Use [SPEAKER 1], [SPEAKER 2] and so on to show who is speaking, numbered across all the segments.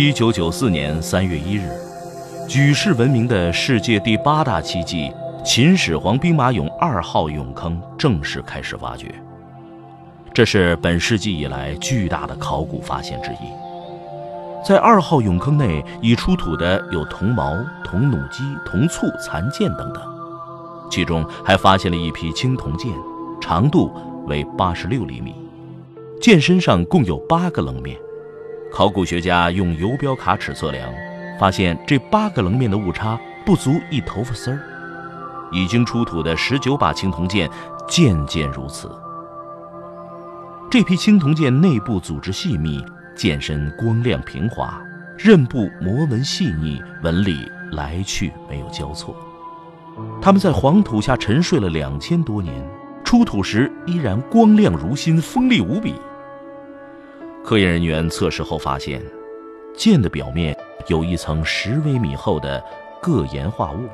[SPEAKER 1] 一九九四年三月一日，举世闻名的世界第八大奇迹——秦始皇兵马俑二号俑坑正式开始挖掘。这是本世纪以来巨大的考古发现之一。在二号俑坑内，已出土的有铜矛、铜弩机、铜簇、残剑等等，其中还发现了一批青铜剑，长度为八十六厘米，剑身上共有八个棱面。考古学家用游标卡尺测量，发现这八个棱面的误差不足一头发丝儿。已经出土的十九把青铜剑，件件如此。这批青铜剑内部组织细密。剑身光亮平滑，刃部磨纹细腻，纹理来去没有交错。它们在黄土下沉睡了两千多年，出土时依然光亮如新，锋利无比。科研人员测试后发现，剑的表面有一层十微米厚的铬盐化物。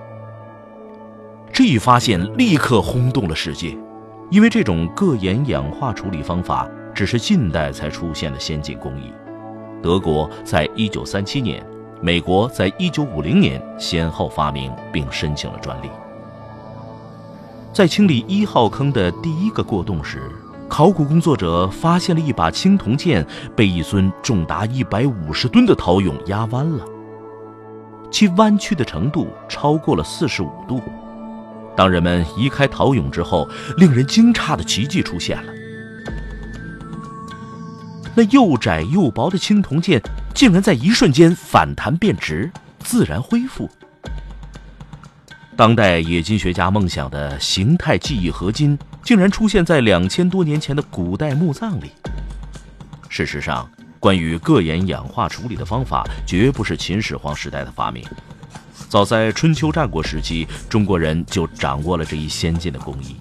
[SPEAKER 1] 这一发现立刻轰动了世界，因为这种铬盐氧化处理方法。只是近代才出现的先进工艺，德国在一九三七年，美国在一九五零年先后发明并申请了专利。在清理一号坑的第一个过洞时，考古工作者发现了一把青铜剑被一尊重达一百五十吨的陶俑压弯了，其弯曲的程度超过了四十五度。当人们移开陶俑之后，令人惊诧的奇迹出现了。那又窄又薄的青铜剑，竟然在一瞬间反弹变直，自然恢复。当代冶金学家梦想的形态记忆合金，竟然出现在两千多年前的古代墓葬里。事实上，关于铬盐氧化处理的方法，绝不是秦始皇时代的发明。早在春秋战国时期，中国人就掌握了这一先进的工艺。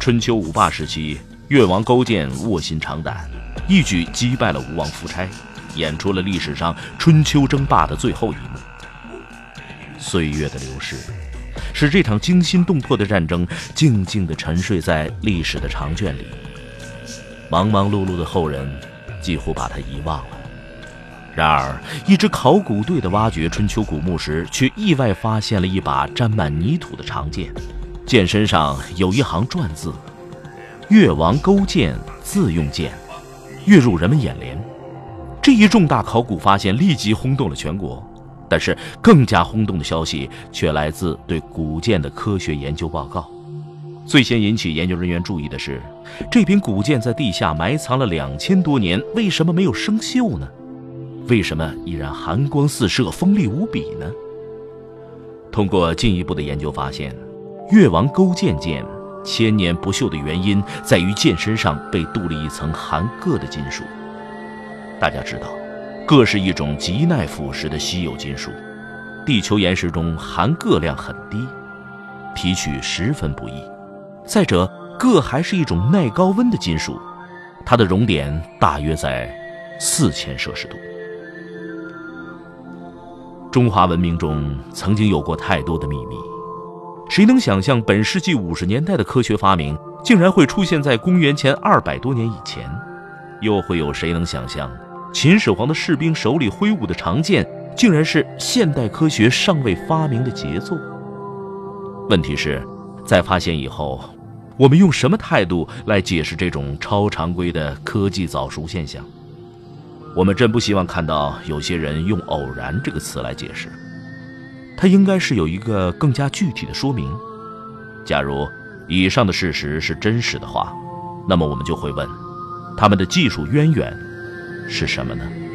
[SPEAKER 1] 春秋五霸时期，越王勾践卧薪尝胆。一举击败了吴王夫差，演出了历史上春秋争霸的最后一幕。岁月的流逝，使这场惊心动魄的战争静静地沉睡在历史的长卷里。忙忙碌碌的后人几乎把它遗忘了。然而，一支考古队的挖掘春秋古墓时，却意外发现了一把沾满泥土的长剑，剑身上有一行篆字：“越王勾践自用剑。”跃入人们眼帘，这一重大考古发现立即轰动了全国。但是，更加轰动的消息却来自对古剑的科学研究报告。最先引起研究人员注意的是，这柄古剑在地下埋藏了两千多年，为什么没有生锈呢？为什么依然寒光四射、锋利无比呢？通过进一步的研究发现，越王勾践剑。千年不锈的原因在于剑身上被镀了一层含铬的金属。大家知道，铬是一种极耐腐蚀的稀有金属，地球岩石中含铬量很低，提取十分不易。再者，铬还是一种耐高温的金属，它的熔点大约在四千摄氏度。中华文明中曾经有过太多的秘密。谁能想象本世纪五十年代的科学发明竟然会出现在公元前二百多年以前？又会有谁能想象秦始皇的士兵手里挥舞的长剑竟然是现代科学尚未发明的杰作？问题是，在发现以后，我们用什么态度来解释这种超常规的科技早熟现象？我们真不希望看到有些人用“偶然”这个词来解释。它应该是有一个更加具体的说明。假如以上的事实是真实的话，那么我们就会问：他们的技术渊源是什么呢？